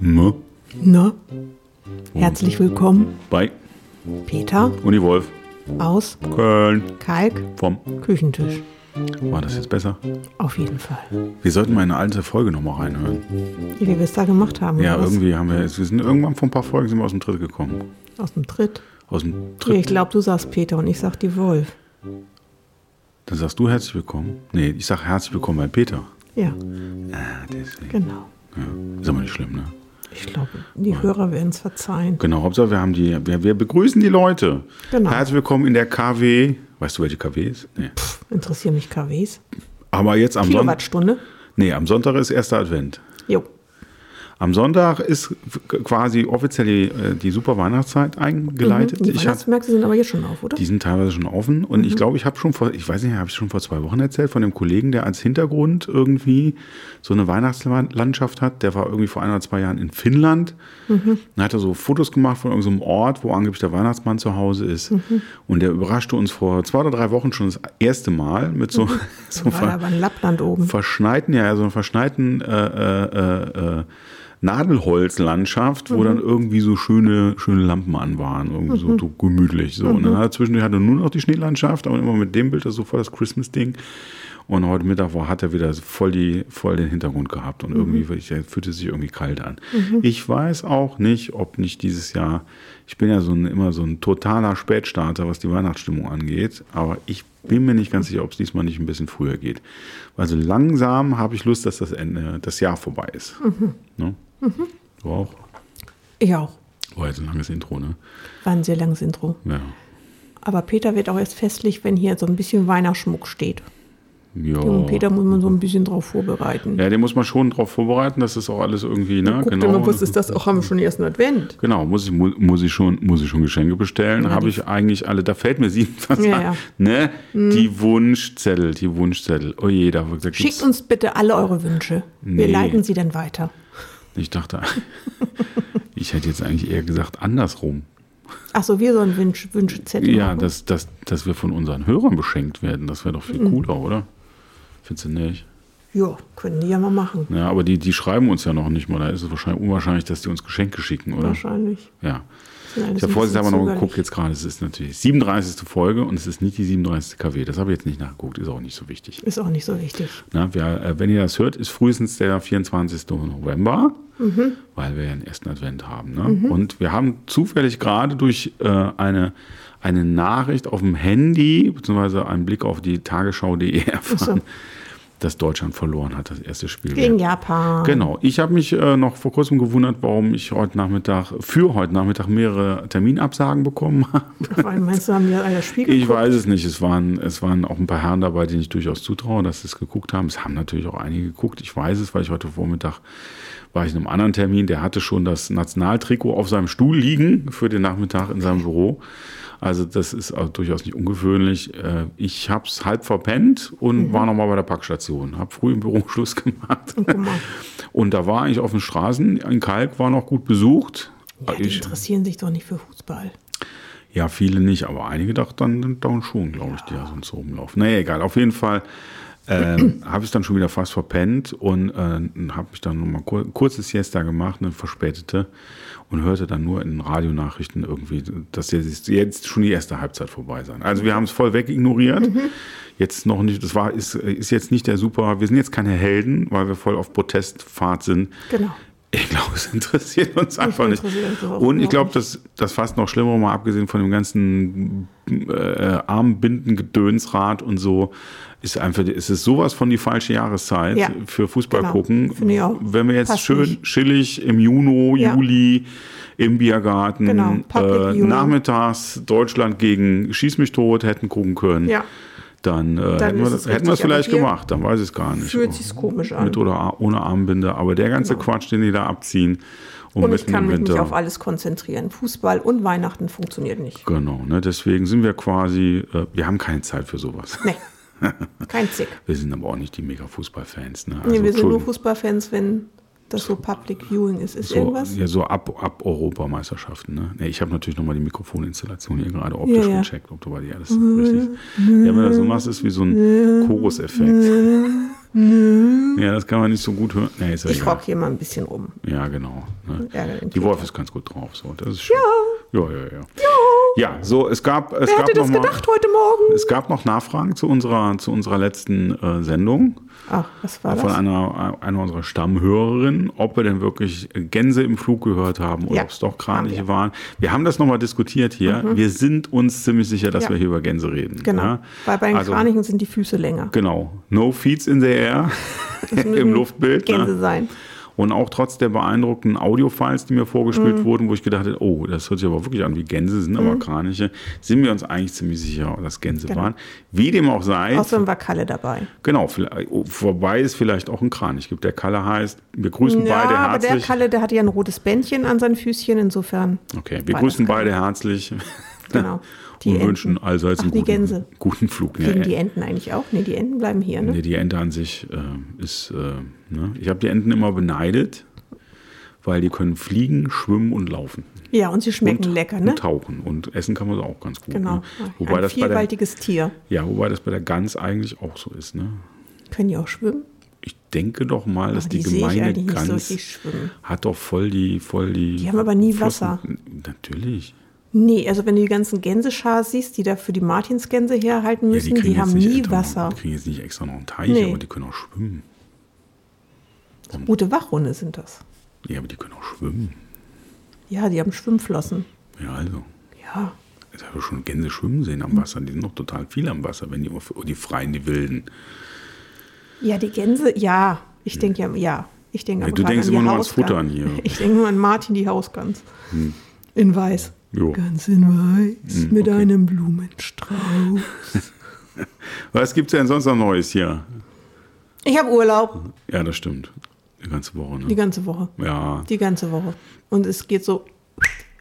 Ne? Na? Herzlich willkommen, Bei Peter Uni Wolf. aus Köln. Kalk Vom. Küchentisch. War das jetzt besser? Auf jeden Fall. Wir sollten mal in eine alte Folge nochmal reinhören. Wie wir es da gemacht haben. Ja, irgendwie haben wir, wir sind irgendwann vor ein paar Folgen sind wir aus dem Tritt gekommen. Aus dem Tritt. Aus dem Tritt. ich glaube, du sagst Peter und ich sag die Wolf. Dann sagst du herzlich willkommen. Nee, ich sag herzlich willkommen bei Peter. Ja, Ah, deswegen. genau. Ja, ist aber nicht schlimm, ne? Ich glaube, die Hörer werden es verzeihen. Genau, Hauptsache wir haben die, wir, wir begrüßen die Leute. Genau. Herzlich willkommen in der KW. Weißt du, welche KW ist? Nee. Interessieren mich KWs. Aber jetzt am Sonntag. Kilowattstunde? Nee, am Sonntag ist erster Advent. Jo. Am Sonntag ist quasi offiziell die, äh, die super Weihnachtszeit eingeleitet. Mhm. Die Weihnachtsmärkte sind aber jetzt schon auf, oder? die sind teilweise schon offen. Und Mhm. ich glaube, ich habe schon vor, ich weiß nicht, habe ich schon vor zwei Wochen erzählt, von dem Kollegen, der als Hintergrund irgendwie so eine Weihnachtslandschaft hat. Der war irgendwie vor ein oder zwei Jahren in Finnland. Mhm. Dann hat er so Fotos gemacht von irgendeinem Ort, wo angeblich der Weihnachtsmann zu Hause ist. Mhm. Und der überraschte uns vor zwei oder drei Wochen schon das erste Mal mit so, so Mhm. Da ver verschneiten, ja, so einer verschneiten äh, äh, äh, Nadelholzlandschaft, wo dann irgendwie so schöne, schöne Lampen an waren, irgendwie so, so gemütlich. So. Und dann hat er zwischendurch hatte nur noch die Schneelandschaft, aber immer mit dem Bild, das so voll das Christmas-Ding. Und heute Mittag war, hat er wieder voll, die, voll den Hintergrund gehabt und irgendwie er fühlte sich irgendwie kalt an. Ich weiß auch nicht, ob nicht dieses Jahr, ich bin ja so ein, immer so ein totaler Spätstarter, was die Weihnachtsstimmung angeht, aber ich bin mir nicht ganz sicher, ob es diesmal nicht ein bisschen früher geht. Weil so langsam habe ich Lust, dass das Ende, das Jahr vorbei ist. Ne? Du auch? Ich auch. War jetzt ein langes Intro, ne? War ein sehr langes Intro. Ja. Aber Peter wird auch erst festlich, wenn hier so ein bisschen Weihnachtsschmuck steht. Ja. Und Peter muss man so ein bisschen drauf vorbereiten. ja, den muss man schon darauf vorbereiten, dass das auch alles irgendwie, ne? Guck mal, was ist das? Auch haben wir schon den ersten Advent. Genau, muss ich, mu- muss ich, schon, muss ich schon Geschenke bestellen. Ja, Habe ich eigentlich alle, da fällt mir sieben was Ja, an. ja. Ne? Die Wunschzettel, die Wunschzettel. Oh je, da, da Schickt uns bitte alle eure Wünsche. Wir Nee. leiten sie dann weiter. Ich dachte, ich hätte jetzt eigentlich eher gesagt andersrum. Ach so, wir sollen Wünsch, Wünschezettel Ja, machen. dass, dass, dass wir von unseren Hörern beschenkt werden, das wäre doch viel Mhm. cooler, oder? Findest du nicht? Ja, können die ja mal machen. Ja, aber die, die schreiben uns ja noch nicht mal. Da ist es wahrscheinlich unwahrscheinlich, dass die uns Geschenke schicken, oder? Wahrscheinlich. Ja. Alles Ich habe vorhin aber noch geguckt, jetzt gerade, es ist natürlich 37. Folge und es ist nicht die 37. KW. Das habe ich jetzt nicht nachgeguckt, ist auch nicht so wichtig. Ist auch nicht so wichtig. Na, wer, äh, wenn ihr das hört, ist frühestens der 24. November, Mhm. weil wir ja den ersten Advent haben. Ne? Und wir haben zufällig gerade durch äh, eine, eine Nachricht auf dem Handy, beziehungsweise einen Blick auf die Tagesschau.de erfahren, dass Deutschland verloren hat, das erste Spiel. Gegen Japan. Genau. Ich habe mich äh, noch vor kurzem gewundert, warum ich heute Nachmittag, für heute Nachmittag mehrere Terminabsagen bekommen habe. Weil meinst du, haben die alle das Spiel Ich geguckt? weiß es nicht. Es waren, es waren auch ein paar Herren dabei, denen ich durchaus zutraue, dass sie es geguckt haben. Es haben natürlich auch einige geguckt. Ich weiß es, weil ich heute Vormittag war ich in einem anderen Termin. Der hatte schon das Nationaltrikot auf seinem Stuhl liegen für den Nachmittag in seinem Büro. Also das ist durchaus nicht ungewöhnlich. Äh, Ich habe es halb verpennt und war noch mal bei der Packstation. Habe früh im Büro Schluss gemacht. Mal. Und da war ich auf den Straßen. In Kalk war noch gut besucht. Ja, die ich, interessieren sich doch nicht für Fußball. ja, viele nicht, aber einige dachten dann, dann schon, glaube ich, die da sonst so rumlaufen. Naja, egal. Auf jeden Fall ähm, habe ich dann schon wieder fast verpennt und äh, habe mich dann nochmal kur kurzes Siesta gemacht, eine verspätete, und hörte dann nur in Radionachrichten irgendwie, dass jetzt, jetzt schon die erste Halbzeit vorbei sein. Also wir haben es voll weg ignoriert. Jetzt noch nicht, das war, ist, ist jetzt nicht der super, wir sind jetzt keine Helden, weil wir voll auf Protestfahrt sind. Genau. Ich glaube, es interessiert uns einfach nicht. Und ich glaube, das, das fast noch schlimmer, mal abgesehen von dem ganzen äh, Armbinden-Gedönsrad und so, ist einfach, es ist sowas von die falsche Jahreszeit Ja, für Fußball genau. gucken. Wenn wir jetzt Passt schön nicht. chillig im Juni, Ja. Juli im Biergarten Genau, äh, nachmittags Deutschland gegen Schieß mich tot hätten gucken können, Ja. Dann, äh, hätten wir das, es hätten vielleicht gemacht, dann weiß ich es gar nicht. Fühlt sich komisch an. Mit oder ohne Armbinde, aber der ganze Genau. Quatsch, den die da abziehen und, Und ich kann mich nicht auf alles konzentrieren. Fußball und Weihnachten funktioniert nicht. Genau, ne, deswegen sind wir quasi, äh, wir haben keine Zeit für sowas. Nee. Kein Zick. Wir sind aber auch nicht die Mega-Fußballfans. Ne? Also, Nee, wir sind nur. Fußballfans, wenn das so Public Viewing ist. Ist So, irgendwas? ja, so ab, ab Europameisterschaften. Ne? Nee, ich habe natürlich nochmal die Mikrofoninstallation hier gerade optisch Ja, ja. gecheckt, ob du bei dir alles richtig. Ja, wenn du das so machst, ist wie so ein Choruseffekt. Ja, das kann man nicht so gut hören. Nee, ist ja Ich rock hier mal ein bisschen rum. Ja, genau. Ne? Die. Wolf ist ganz gut drauf. So. Das ist schön. Ja. Ja, ja, ja. Ja, so, es gab, es Wer gab hätte das noch mal, gedacht heute Morgen? es gab noch Nachfragen zu unserer, zu unserer letzten äh, Sendung Ach, was war von das? einer, einer unserer Stammhörerinnen, ob wir denn wirklich Gänse im Flug gehört haben oder Ja, ob es doch Kraniche. Mhm. waren. Wir haben das nochmal diskutiert hier. Wir sind uns ziemlich sicher, dass Ja. wir hier über Gänse reden. Genau. Ja? Weil bei den Also, Kranichen sind die Füße länger. Genau. No feeds in the air im Luftbild. Gänse Ne? sein. Und auch trotz der beeindruckenden Audiofiles, die mir Mhm. vorgespielt wurden, wo ich gedacht habe, oh, das hört sich aber wirklich an wie Gänse, sind Mhm. aber Kraniche, sind wir uns eigentlich ziemlich sicher, dass Gänse Genau. waren. Wie dem auch sei, Außerdem war Kalle dabei. genau, vielleicht- oh, vorbei ist vielleicht auch ein Kranich gibt. Der Kalle heißt, wir grüßen Ja, beide aber der herzlich. Kalle, der hatte ja ein rotes Bändchen an seinen Füßchen, insofern. okay, wir grüßen beide herzlich Genau. Die und Enten. wünschen allseits Ach, einen guten, guten Flug. Fliegen Nee, die Enten eigentlich auch? Nee, die Enten bleiben hier, ne? Nee, die Ente an sich äh, ist, äh, ne? ich habe die Enten immer beneidet, weil die können fliegen, schwimmen und laufen. Ja, und sie schmecken und, lecker, ne? Und tauchen. Und essen kann man sie auch ganz gut. Genau. Ne? Wobei, Ein das bei der, vielfältiges Tier. ja, wobei das bei der Gans eigentlich auch so ist. Ne? Können die auch schwimmen? Ich denke doch mal, dass Aber die, die gemeine so Gans schwimmen. hat doch voll die, voll die. Die haben aber nie Flossen. Wasser. Natürlich. Nee, also wenn du die ganzen Gänseschar siehst, die da für die Martinsgänse herhalten müssen, die, kriegen haben nie extra, Wasser. Die kriegen jetzt nicht extra noch einen Teich, Nee. aber die können auch schwimmen. Rote Wachhunde sind das. Ja, aber die können auch schwimmen. Ja, die haben Schwimmflossen. Ja, also. Ja. Ich habe schon Gänse schwimmen sehen am Wasser. Die sind noch total viel am Wasser, wenn die, die freien, die wilden. Ja, die Gänse, ja. Ich denke ja, ja. Ich denke Ja, du denkst an die immer nur ans Hausgans. Futtern hier. Hm. Ich denke nur an Martin, die Hausgans. In weiß. Jo. Ganz in weiß, mit okay. einem Blumenstrauß. Was gibt's denn sonst noch Neues hier? Ich habe Urlaub Ja, das stimmt. Die ganze Woche, die ne? ganze Woche. Ja. Die ganze Woche. Und es geht so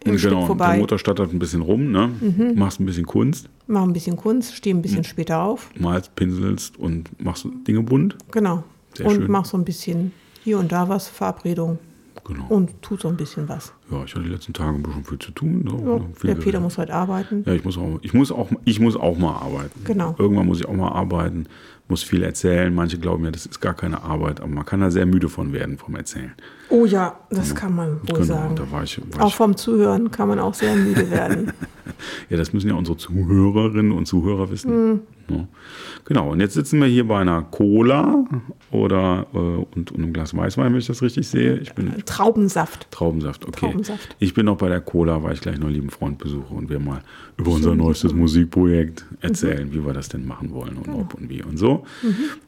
im Stück genau. Der vorbei. Mutter stattert ein bisschen rum, ne? Machst ein bisschen Kunst, Mach ein bisschen Kunst, stehe ein bisschen Hm. später auf. malst, pinselst und machst Dinge bunt. Genau. Sehr und schön. mach so ein bisschen hier und da was, Verabredung. Genau. Und tu so ein bisschen was. ja, ich hatte die letzten Tage ein bisschen viel zu tun. Ne? Ja, der Peter muss heute arbeiten. Ja, ich muss auch, ich muss auch, ich muss auch mal arbeiten. Genau. Irgendwann muss ich auch mal arbeiten, muss viel erzählen. Manche glauben ja, das ist gar keine Arbeit, aber man kann da sehr müde von werden vom Erzählen. Oh ja, das kann man wohl Genau, sagen. da war ich, war Auch ich vom Zuhören kann man auch sehr müde werden. Ja, das müssen ja unsere Zuhörerinnen und Zuhörer wissen. Hm. Ja. Genau, und jetzt sitzen wir hier bei einer Cola oder äh, und, und einem Glas Weißwein, wenn ich das richtig sehe. Ich bin Traubensaft. Traubensaft, okay. Traubensaft. Ich bin noch bei der Cola, weil ich gleich noch einen lieben Freund besuche und wir mal über unser neuestes Musikprojekt erzählen, wie wir das denn machen wollen und ob und wie und so.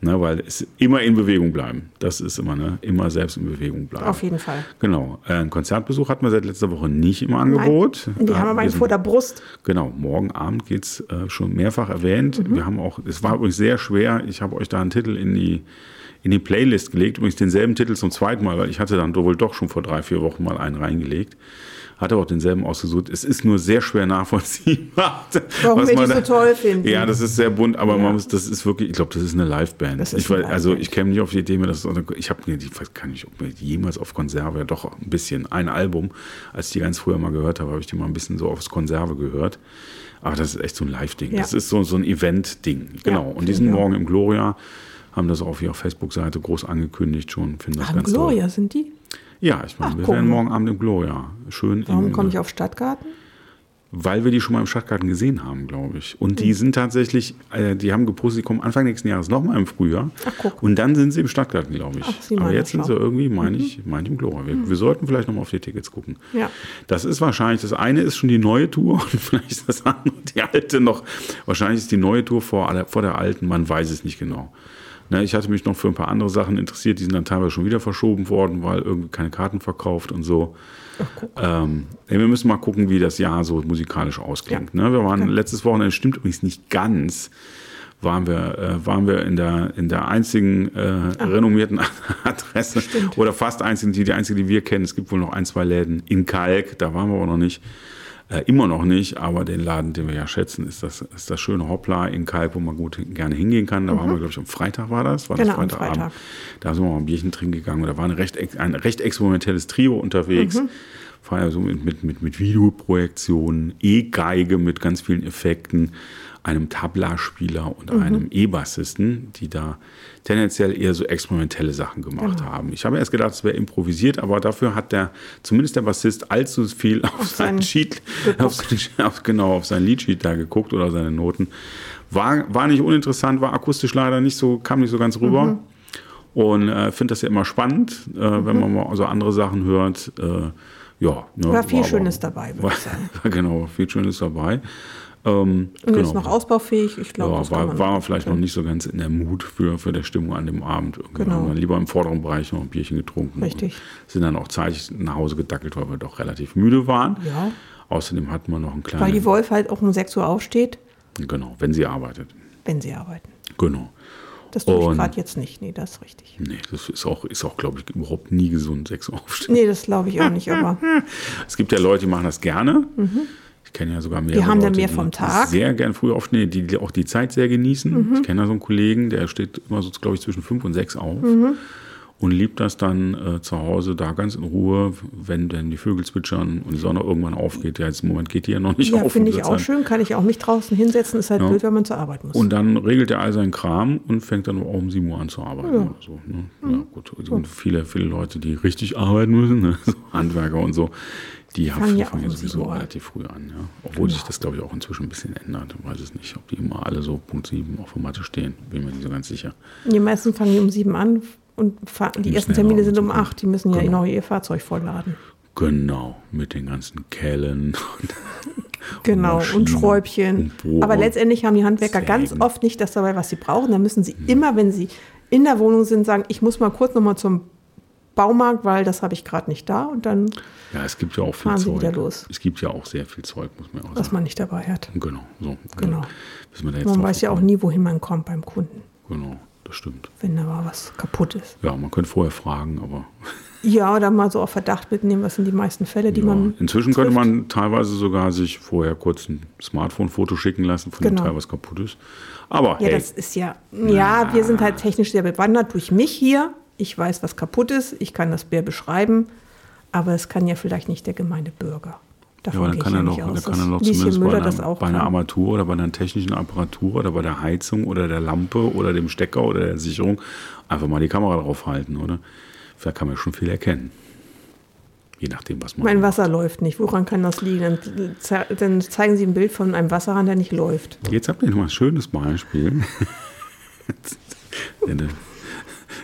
Na, weil es immer in Bewegung bleiben. Das ist immer, ne? Immer selbst in Bewegung bleiben. Auf jeden Fall. Genau. Äh, Einen Konzertbesuch hatten wir seit letzter Woche nicht im Angebot. Die Äh, haben wir sind- vor der Brust. Genau, morgen Abend geht es äh, schon mehrfach erwähnt. Wir haben auch, es war übrigens sehr schwer, ich habe euch da einen Titel in die, in die Playlist gelegt, übrigens denselben Titel zum zweiten Mal, weil ich hatte dann wohl doch schon vor drei, vier Wochen mal einen reingelegt. Hatte auch denselben ausgesucht. Es ist nur sehr schwer nachvollziehbar. Warum wir die so toll finden. Ja, das ist sehr bunt, aber Ja. man muss, das ist wirklich, ich glaube, das ist eine Liveband. Das ist Ich eine also ich käme nicht auf die Idee, mir das, ich habe mir, ich weiß gar nicht, ob mir die jemals auf Konserve, doch ein bisschen, ein Album, als ich die ganz früher mal gehört habe, habe ich die mal ein bisschen so aufs Konserve gehört. Aber das ist echt so ein Live-Ding. Ja. Das ist so, so ein Event-Ding. Genau. Und die finde auch. morgen im Gloria, haben das auf ihrer Facebook-Seite groß angekündigt schon, finden das Ach, ganz Gloria sind die? Ja, ich meine, Ach, wir guck werden morgen Abend im Gloria. Schön Warum komme ich auf Stadtgarten? weil wir die schon mal im Stadtgarten gesehen haben, glaube ich. Und Mhm. die sind tatsächlich, äh, die haben gepostet, die kommen Anfang nächsten Jahres nochmal im Frühjahr. Ach, guck. Und dann sind sie im Stadtgarten, glaube ich. Ach, Aber jetzt sind sie. Mhm. irgendwie, meine ich, meine ich im Gloria. Wir, wir sollten vielleicht nochmal auf die Tickets gucken. Ja. Das ist wahrscheinlich, das eine ist schon die neue Tour und vielleicht ist das andere die alte noch. Wahrscheinlich ist die neue Tour vor, vor der alten, man weiß es nicht genau. Ne, ich hatte mich noch für ein paar andere Sachen interessiert, die sind dann teilweise schon wieder verschoben worden, weil irgendwie keine Karten verkauft und so. Ähm, ja, wir müssen mal gucken, wie das Jahr so musikalisch ausklingt. Ne? Wir waren letztes Wochenende, stimmt übrigens nicht ganz, waren wir, äh, waren wir in der, in der einzigen äh, renommierten Adresse oder fast einzigen, die, die einzige, die wir kennen. Es gibt wohl noch ein, zwei Läden in Kalk, da waren wir aber noch nicht. Äh, immer noch nicht, aber den Laden, den wir ja schätzen, ist das, ist das schöne Hoppla in Kalb, wo man gut gerne hingehen kann. Da waren wir, glaube ich, am Freitag war das. War Genau, das Freitagabend. Freitag. Da sind wir mal ein Bierchen trinken gegangen und da war ein recht, ein recht experimentelles Trio unterwegs. War ja so mit, mit, mit, mit Videoprojektionen, E-Geige mit ganz vielen Effekten, einem Tabla-Spieler und einem E-Bassisten, die da tendenziell eher so experimentelle Sachen gemacht haben. Ich habe erst gedacht, es wäre improvisiert, aber dafür hat der, zumindest der Bassist, allzu viel auf, seinen seinen Sheet, auf, auf, genau, auf sein Liedsheet da geguckt oder seine Noten. War, war nicht uninteressant, war akustisch leider nicht so, kam nicht so ganz rüber. Und äh, finde das ja immer spannend, äh, wenn man mal so andere Sachen hört. Äh, ja, ne, War viel aber- Schönes dabei, würde war, ich sagen. war genau, war viel Schönes dabei. Ähm, Und genau. ist noch ausbaufähig. Ich glaube, ja, war, man war vielleicht noch nicht so ganz in der Mut für, für der Stimmung an dem Abend. Irgendwie Genau. haben wir lieber im vorderen Bereich noch ein Bierchen getrunken. Richtig. Sind dann auch zeitig nach Hause gedackelt, weil wir doch relativ müde waren. Ja. Außerdem hatten wir noch einen kleinen. Weil die Wolf halt auch um 6 Uhr aufsteht, genau, wenn sie arbeitet. wenn sie arbeiten. Genau. Das tue ich gerade jetzt nicht. Nee, das ist richtig. Nee, das ist auch, ist auch glaube ich, überhaupt nie gesund, sechs Uhr aufstehen. Nee, das glaube ich auch nicht, aber Es gibt ja Leute, die machen das gerne. Ich kenne ja sogar mehr. Mhm. haben dann mehr vom Tag. Mhm. Sehr gern früh aufstehen, die, die auch die Zeit sehr genießen. Ich kenne da so einen Kollegen, der steht immer so, glaube ich, zwischen fünf und sechs auf. Mhm. Und liebt das dann äh, zu Hause da ganz in Ruhe, wenn denn die Vögel zwitschern und die Sonne irgendwann aufgeht. Ja, jetzt im Moment geht die ja noch nicht ja, auf. finde um ich auch schön. Kann ich auch mich draußen hinsetzen. Ist halt Ja. blöd, wenn man zur Arbeit muss. Und dann regelt er all seinen Kram und fängt dann auch um 7 Uhr an zu arbeiten oder so. Ne? Mhm. Ja, gut. Und viele, viele Leute, die richtig arbeiten müssen, ne? so Handwerker und so, die Fangen ja fangen ja sowieso 7 relativ früh an. Ja? Obwohl sich das, glaube ich, auch inzwischen ein bisschen ändert. Ich weiß es nicht, ob die immer alle so Punkt 7 auf der Matte stehen. Bin mir nicht so ganz sicher. die meisten fangen um sieben an und die ersten ja Termine sind um acht. Die müssen ja Genau. noch ihr Fahrzeug vollladen. Genau, mit den ganzen Kellen. Genau, Maschinen und Schräubchen. und Bohren. Aber letztendlich haben die Handwerker ganz Sägen. oft nicht das dabei, was sie brauchen. Da müssen sie immer, wenn sie in der Wohnung sind, sagen, ich muss mal kurz nochmal zum Baumarkt, weil das habe ich gerade nicht da. Und dann, Ja, es gibt ja auch viel Fahren sie Zeug. wieder los. Es gibt ja auch sehr viel Zeug, muss man auch was sagen. man nicht dabei hat. Genau, so. Genau. Jetzt Man drauf weiß ja auch nie, wohin man kommt beim Kunden, Genau, das stimmt. wenn da mal was kaputt ist. Ja, man könnte vorher fragen, aber Ja, oder mal so auf Verdacht mitnehmen, was sind die meisten Fälle, die ja. man. inzwischen könnte trifft. man teilweise sogar sich vorher kurz ein Smartphone-Foto schicken lassen von Genau. dem Teil, was kaputt ist. Aber Ja, hey, das ist ja. Ja, wir sind halt technisch sehr bewandert durch mich hier. Ich weiß, was kaputt ist. Ich kann das Bär beschreiben. Aber es kann ja vielleicht nicht der gemeine Bürger. Ja, Davon aber dann kann ja er doch, aus, dann kann er Lieschen zumindest bei einer, bei einer. Armatur oder bei einer technischen Apparatur oder bei der Heizung oder der Lampe oder dem Stecker oder der Sicherung einfach mal die Kamera drauf halten, oder? Da kann man schon viel erkennen. Je nachdem, was man Mein macht. Wasser läuft nicht. Woran kann das liegen? Dann, dann zeigen Sie ein Bild von einem Wasserhahn, der nicht läuft. Jetzt habt ihr noch mal ein schönes Beispiel.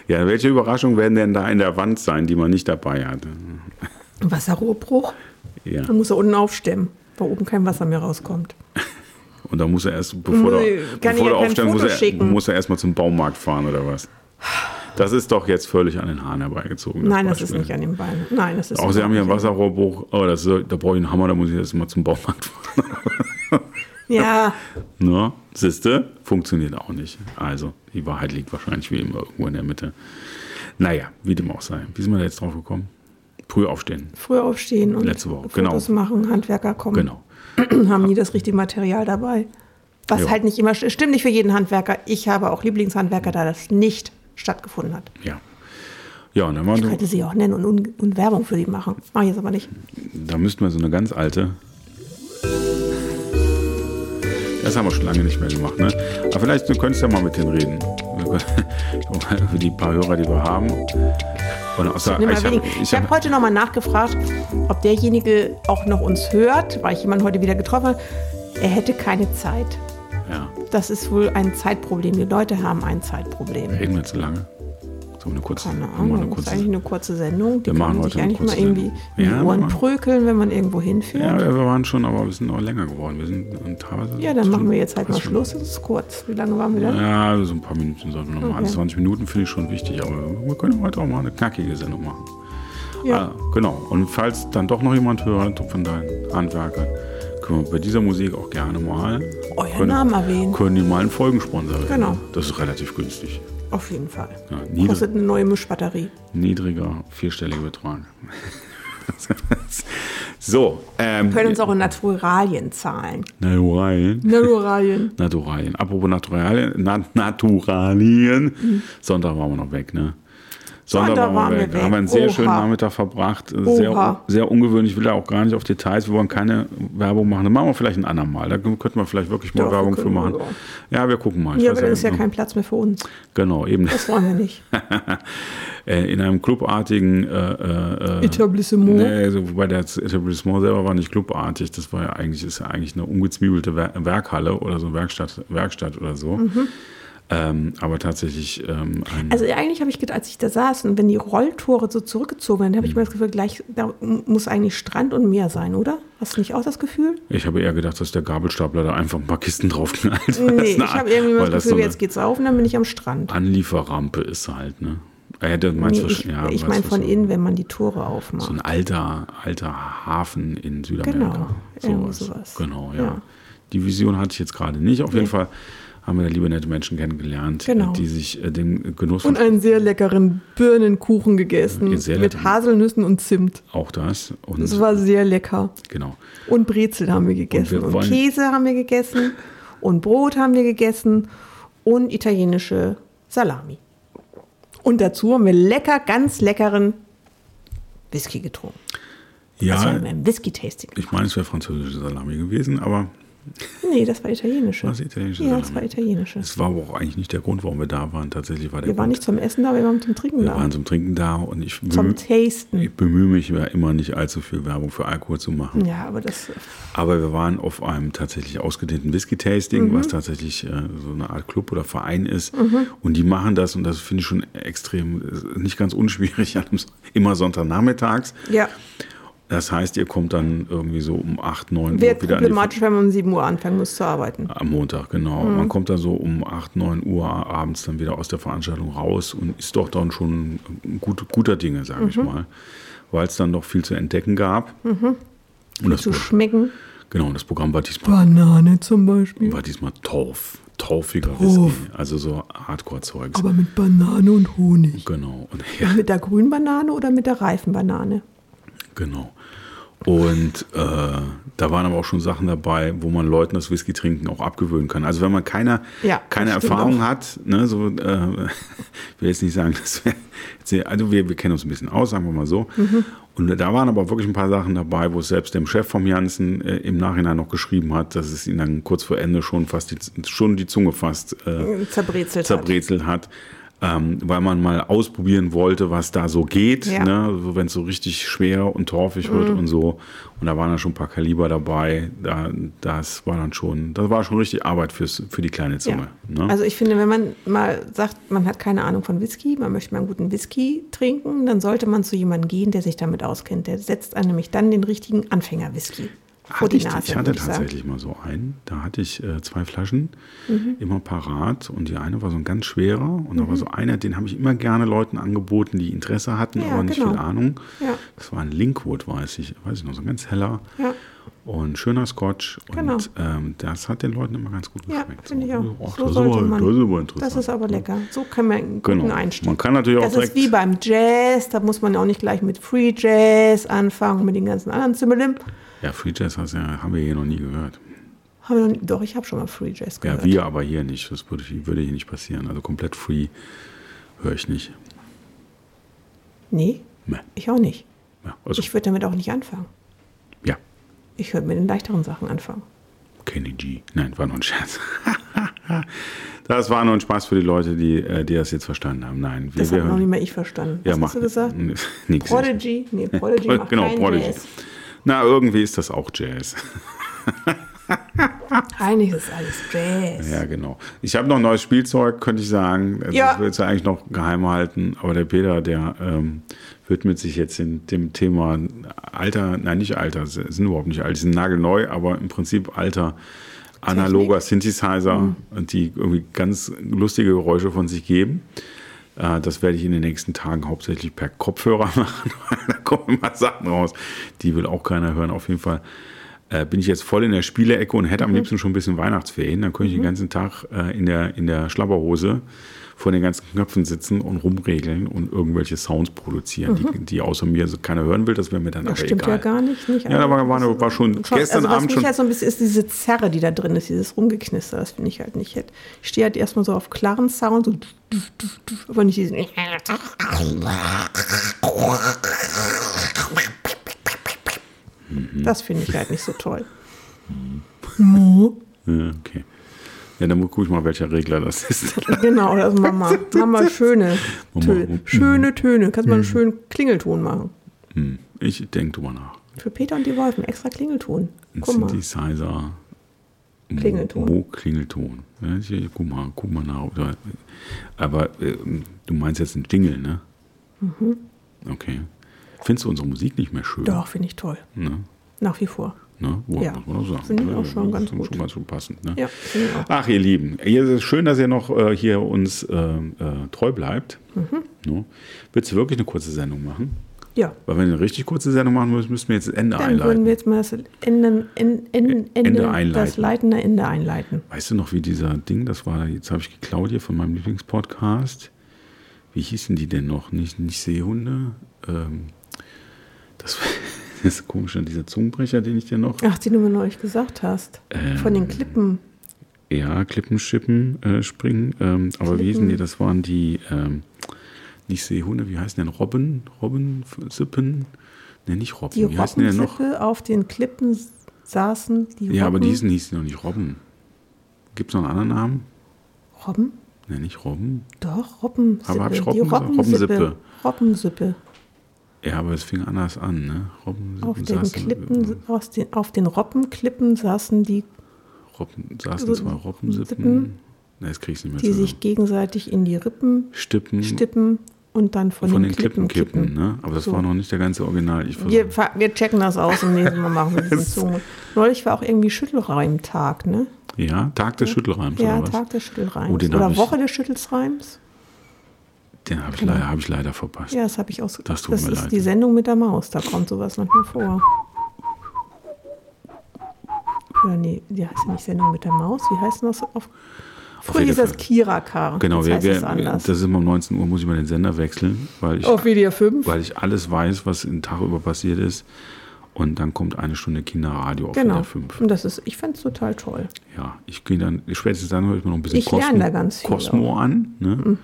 ja, welche Überraschungen werden denn da in der Wand sein, die man nicht dabei hatte? Ein Wasserrohrbruch. Ja. Dann muss er unten aufstemmen, weil oben kein Wasser mehr rauskommt. Und da muss er erst, bevor er, bevor er aufstellen, muss er, muss er erstmal zum Baumarkt fahren oder was? Das ist doch jetzt völlig an den Haaren herbeigezogen. Nein, das ist Beispiel. nicht an den Beinen. Nein, das ist Auch Sie haben hier einen überhaupt Wasserrohrbruch. Oh, das ist, da brauche ich einen Hammer, da muss ich erst mal zum Baumarkt fahren. Ja, Ne? Siehste, funktioniert auch nicht. Also, die Wahrheit liegt wahrscheinlich wie immer irgendwo in der Mitte. Naja, wie dem auch sei. Wie sind wir da jetzt drauf gekommen? Früh aufstehen. früh aufstehen und Letzte Woche, Fotos genau. machen, Handwerker kommen. Genau. haben nie das richtige Material dabei. Was Ja. halt nicht immer st- stimmt nicht für jeden Handwerker. Ich habe auch Lieblingshandwerker, da das nicht stattgefunden hat. Ja. Ja, und dann Ich waren, könnte sie auch nennen und, und, Werbung für die machen. Mache ich jetzt aber nicht. da müssten wir so eine ganz alte. Das haben wir schon lange nicht mehr gemacht, ne? Aber vielleicht du könntest ja mal mit denen reden. Für die paar Hörer, die wir haben. Und außer, ich habe. Ich habe heute nochmal nachgefragt, ob derjenige auch noch uns hört, weil ich jemanden heute wieder getroffen habe. Er hätte keine Zeit. ja, Das ist wohl ein Zeitproblem. Die Leute haben ein Zeitproblem. wir zu lange. So eine kurze, Keine Ahnung, eine das ist kurze eigentlich eine kurze Sendung. Die Wir machen heute sich eigentlich mal kurze irgendwie Sendung. Ja, Ohren prügeln, wenn man irgendwo hinführt. Ja, Ja, wir waren schon, aber wir sind auch länger geworden. Wir sind teilweise. dann machen wir jetzt halt mal. Schluss. Das ist kurz. Wie lange waren wir da? Ja, so ein paar Minuten sollten wir noch machen. Okay. 20 Minuten finde ich schon wichtig, aber wir können heute auch mal eine knackige Sendung machen. Ja. Ah, genau. Und falls dann doch noch jemand hört von deinen Handwerkern, können wir bei dieser Musik auch gerne mal Euren Namen erwähnen. können die mal einen Folgensponsor. Genau. Das ist relativ günstig. Auf jeden Fall. Ja, Kostet eine neue Mischbatterie. niedriger, vierstelliger Betrag. So, ähm, Wir können uns auch in Naturalien zahlen. Naturalien. Naturalien. Naturalien. Apropos Naturalien, Na Naturalien. Sonntag waren wir noch weg, ne? Wir weg. Haben wir einen sehr Oha. schönen Nachmittag verbracht. Oha. Sehr, sehr ungewöhnlich. Ich will da auch gar nicht auf Details. Wir wollen keine Werbung machen. Das machen wir vielleicht ein andermal. Da könnten wir vielleicht wirklich mal Doch, Werbung können für wir, machen. ja. Ja, wir gucken mal. Ich Ja, aber dann ist ja kein Platz mehr für uns. Genau, eben. Das wollen wir nicht. Äh, in einem clubartigen äh, äh, äh, Etablissement. Nee, also, wobei das Etablissement selber war nicht clubartig. Das war ja eigentlich, ist ja eigentlich eine ungezwiebelte Wer Werkhalle oder so Werkstatt, Werkstatt oder so. Ähm, aber tatsächlich ähm, ein, Mhm. Also eigentlich habe ich gedacht, als ich da saß und wenn die Rolltore so zurückgezogen werden, Mhm. habe ich mir das Gefühl, gleich da muss eigentlich Strand und Meer sein, oder? Hast du nicht auch das Gefühl? ich habe eher gedacht, dass der Gabelstapler da einfach ein paar Kisten draufknallt. Nee, ich habe irgendwie das Gefühl, so jetzt geht's auf und dann bin ich am Strand. Anlieferrampe ist halt, ne? Meinst Nee, ich ja, ich meine von so, innen, wenn man die Tore aufmacht. So ein alter, alter Hafen in Südamerika. Genau, irgendwie sowas. Genau, ja. Ja. Die Vision hatte ich jetzt gerade nicht. Auf jeden Fall haben wir da liebe nette Menschen kennengelernt, Genau. die sich äh, den Genuss und einen sehr leckeren Birnenkuchen gegessen sehr mit. Haselnüssen und Zimt. auch das. Und Das war sehr lecker. genau. Und Brezel haben wir gegessen. wir Und, Käse haben wir gegessen. Und Brot haben wir gegessen. Und italienische Salami. Und dazu haben wir lecker, ganz leckeren Whisky getrunken. Ja, Also ein Whisky-Tasting. ich meine, es wäre französische Salami gewesen, aber Nee, das war italienische. War es italienische Ja, das war italienische. es war aber auch eigentlich nicht der Grund, warum wir da waren. Tatsächlich war der Wir waren Grund, nicht zum Essen da, wir waren zum Trinken wir da. waren zum Trinken da und ich Zum bemühe, Tasten. ich bemühe mich ja immer nicht allzu viel Werbung für Alkohol zu machen. Ja, aber das. Aber wir waren auf einem tatsächlich ausgedehnten Whisky-Tasting, Mhm. was tatsächlich äh, so eine Art Club oder Verein ist. Und die machen das, und das finde ich schon extrem, äh, nicht ganz unschwierig, immer Sonntagnachmittags. Ja, Das heißt, ihr kommt dann irgendwie so um 8, 9 wäre Uhr wieder an problematisch, wenn man um 7 Uhr anfangen muss zu arbeiten. am Montag, genau. Mhm. Man kommt da so um 8, 9 Uhr abends dann wieder aus der Veranstaltung raus und ist doch dann schon gut, guter Dinge, sage Mhm. ich mal. Weil es dann noch viel zu entdecken gab. Und das, Zu Pro- schmecken. genau, das Programm war diesmal Banane zum Beispiel. war diesmal Torf, torfiger Torf. Whisky, also so Hardcore-Zeugs. Aber mit Banane und Honig. Genau, und ja, Mit der grünen Banane oder mit der reifen Banane? Genau. Und äh, da waren aber auch schon Sachen dabei, wo man Leuten das Whisky trinken auch abgewöhnen kann. Also wenn man keine, Ja, keine Erfahrung auch. hat, ne, so, äh, ich will jetzt nicht sagen, dass wir, also wir, wir kennen uns ein bisschen aus, sagen wir mal so. Mhm. Und da waren aber wirklich ein paar Sachen dabei, wo es selbst dem Chef vom Janssen äh, im Nachhinein noch geschrieben hat, dass es ihn dann kurz vor Ende schon fast die, schon die Zunge fast äh, Zerbrezelt. hat. zerbrezelt hat, ähm, weil man mal ausprobieren wollte, was da so geht, Ja. ne? so, wenn es so richtig schwer und torfig wird und so. Und da waren dann schon ein paar Kaliber dabei. Da, das war dann schon, das war schon richtig Arbeit fürs, für die kleine Zunge. Ja. Ne? Also ich finde, wenn man mal sagt, man hat keine Ahnung von Whisky, man möchte mal einen guten Whisky trinken, dann sollte man zu jemandem gehen, der sich damit auskennt. Der setzt einem nämlich dann den richtigen Anfänger-Whisky vor die ich, Nase. ich hatte sagen. tatsächlich mal so einen. Da hatte ich äh, zwei Flaschen Mhm. immer parat und die eine war so ein ganz schwerer und da war so einer, den habe ich immer gerne Leuten angeboten, die Interesse hatten, Ja, aber nicht genau. viel Ahnung. Ja. Das war ein Linkwood, weiß ich, weiß ich noch, so ein ganz heller Ja. und schöner Scotch und Genau. ähm, das hat den Leuten immer ganz gut Ja, geschmeckt. finde ich auch. Ach, So das, ist aber, man- das ist aber interessant. Das ist aber lecker. So kann man einen guten Genau. Einstieg. Man kann natürlich auch das ist wie beim Jazz, da muss man auch nicht gleich mit Free Jazz anfangen, mit den ganzen anderen Zimmerlim. Ja, Free Jazz hast ja, haben wir hier noch nie gehört. Haben wir noch nie, doch, ich habe schon mal Free Jazz gehört. Ja, wir aber hier nicht. Das würde, würde hier nicht passieren. Also komplett free höre ich nicht. Nee, Nee. ich auch nicht. Ja, also, Ich würde damit auch nicht anfangen. ja, Ich würde mit den leichteren Sachen anfangen. Kenny G. Nein, war nur ein Scherz. das war nur ein Spaß für die Leute, die, äh, die das jetzt verstanden haben. Nein, wir, Das wir hat noch nicht mal ich verstanden. Ja, Was hast du gesagt? Nix. Prodigy? Nee, Prodigy macht genau, keinen Prodigy. Jazz. Na, irgendwie ist das auch Jazz. Eigentlich ist alles Jazz. Ja, genau. Ich habe noch neues Spielzeug, könnte ich sagen. Das Ja. willst du eigentlich noch geheim halten. Aber der Peter, der ähm, widmet sich jetzt in dem Thema Alter, nein, nicht Alter, sind überhaupt nicht alt, sind nagelneu, aber im Prinzip alter analoger Synthesizer, die irgendwie ganz lustige Geräusche von sich geben. Äh, Das werde ich in den nächsten Tagen hauptsächlich per Kopfhörer machen, da kommen immer Sachen raus, die will auch keiner hören. Auf jeden Fall äh, bin ich jetzt voll in der Spielecke und hätte am liebsten schon ein bisschen Weihnachtsferien. Dann könnte ich den ganzen Tag äh, in, der, in der Schlabberhose vor den ganzen Knöpfen sitzen und rumregeln und irgendwelche Sounds produzieren, die, die außer mir so keiner hören will. Das wäre mir dann Das aber stimmt egal. ja gar nicht. nicht Ja, da war, war, war schon, gestern also was Abend mich schon. halt so ein bisschen ist diese Zerre, die da drin ist, dieses Rumgeknister, das finde ich halt nicht. Ich stehe halt erstmal so auf klaren Sound, so aber nicht diesen. Das finde ich halt nicht so toll. Ja, okay. Ja, dann gucke ich mal, welcher Regler das ist. Genau, das ist Mama. Mama schöne Töne. Schöne Töne. Kannst mal einen schönen Klingelton machen. Hm, Ich denke drüber nach. Für Peter und die Wolfen extra Klingelton. Guck mal. Synthesizer. Klingelton. Mo Klingelton. Ja, ich, guck mal, guck mal nach. Aber äh, du meinst jetzt einen Jingle, ne? Mhm. Okay. Findest du unsere Musik nicht mehr schön? Doch, finde ich toll. Ne? Nach wie vor. Ne? Wo, Ja. muss man sagen. Finde ich Ne? auch schon Das ganz ist gut. Schon ganz gut passend. Ne? Ja. Ach, ihr Lieben, es ist schön, dass ihr noch äh, hier uns äh, äh, treu bleibt. Mhm. Ne? Willst du wirklich eine kurze Sendung machen? Ja. Weil wenn wir eine richtig kurze Sendung machen müssen, müssen wir jetzt das Ende Dann würden einleiten. wir jetzt mal das Ende, Ende, Ende, Ende einleiten. das leitende Ende einleiten. Weißt du noch, wie dieser Ding, das war, jetzt habe ich geklaut hier von meinem Lieblingspodcast. Wie hießen die denn noch? Nicht, nicht Seehunde? Ähm, das, das ist komisch, dieser Zungenbrecher, den ich dir noch. Ach, die du mir neulich gesagt hast. Von den Klippen. Ja, Klippenschippen äh, springen. Ähm, aber wie hießen die? Das waren die, ähm, nicht Seehunde, wie heißen denn? Robben? Robbensippen? Ne, nicht Robben. Die wie heißen die denn noch? Auf den Klippen saßen. Die Ja, aber Robben. die hießen, hießen noch nicht Robben. Gibt es noch einen anderen Namen? Robben? Ne, nicht Robben. Doch, Robbensippe. Aber hab ich die Robben gesagt? Robbensippe. Robbensippe. Robbensippe. Ja, aber es fing anders an, ne? Robbensippen Auf den saßen- Klippen, aus den, auf den Robbenklippen saßen die, Robben, saßen so zwei Robbensippen. Sippen, Ne, das krieg ich nicht mehr die zusammen. sich gegenseitig in die Rippen Stippen stippen und dann von, von den, den Klippen Klippen kippen, ne? Aber das So. war noch nicht der ganze Original. Ich Wir, wir checken das aus und nächsten Mal machen wir Zunge. Neulich war auch irgendwie Schüttelreimtag, ne? ja, Tag des Schüttelreims Ja, oder was? Tag des Schüttelreims. Oh, Oder Woche des Schüttelreims. Den habe ich, leider, hab ich leider verpasst. Ja, das habe ich aus. Das tut mir ist leid. die Sendung mit der Maus, da kommt sowas manchmal vor. Oder nee, die heißt ja nicht Sendung mit der Maus. Wie heißt denn das auf. Früher hieß das Fall. Kirakar. Genau, wir, heißt wir, anders. das ist immer um 19 Uhr, muss ich mal den Sender wechseln, weil ich, auf WDR 5. weil ich alles weiß, was den Tag über passiert ist. Und dann kommt eine Stunde Kinderradio auf Genau. WDR 5. Und das ist, ich fände es total toll. Ja, ich gehe dann, spätestens dann höre ich mir noch ein bisschen Ich lerne da ganz viel Mhm. Cosmo an. Ne?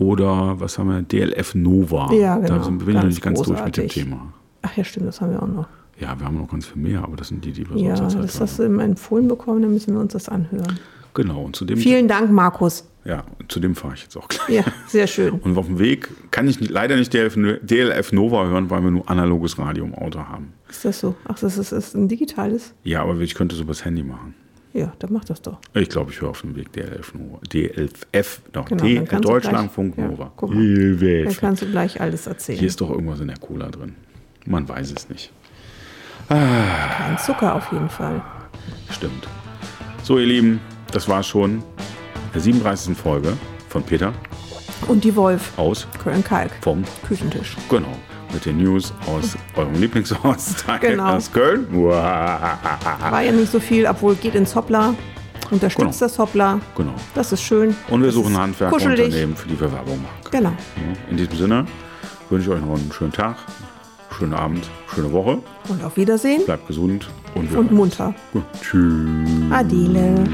Oder was haben wir? DLF Nova. Ja, genau. Da sind, bin ich noch Ganz nicht ganz durch mit dem großartig. Thema. Ach ja, stimmt, das haben wir auch noch. Ja, wir haben noch ganz viel mehr, aber das sind die, die wir Ja, sonst das halt hast du immer empfohlen bekommen, dann müssen wir uns das anhören. Genau, und zu dem, Vielen Dank, Markus. ja, zu dem fahre ich jetzt auch gleich. Ja, sehr schön. Und auf dem Weg kann ich nicht, leider nicht DLF, DLF Nova hören, weil wir nur analoges Radio im Auto haben. Ist das so? Ach, das ist, ist ein digitales? Ja, aber ich könnte es übers Handy machen. Ja, dann mach das doch. Ich glaube, ich höre auf dem Weg DLF Nova. DLF, doch, Genau, D, Deutschlandfunk gleich- ja, Nova. guck mal. Dann kannst du gleich alles erzählen. Hier ist doch irgendwas in der Cola drin. Man weiß es nicht. Kein Zucker auf jeden Fall. Stimmt. So, ihr Lieben, das war schon der 37. Folge von Peter Und die Wolf, aus Köln-Kalk, vom Küchentisch. Genau. Mit den News aus eurem Lieblingsortsteil Genau. aus Köln. War ja nicht so viel, obwohl geht ins Hoppla. Unterstützt Genau. das Hoppla. Genau. Das ist schön. Und wir Das suchen Handwerkerunternehmen, für die wir Werbung machen. Genau. In diesem Sinne wünsche ich euch noch einen schönen Tag, schönen Abend, schöne Woche. Und auf Wiedersehen Bleibt gesund und und munter. Gut. Tschüss. Adele.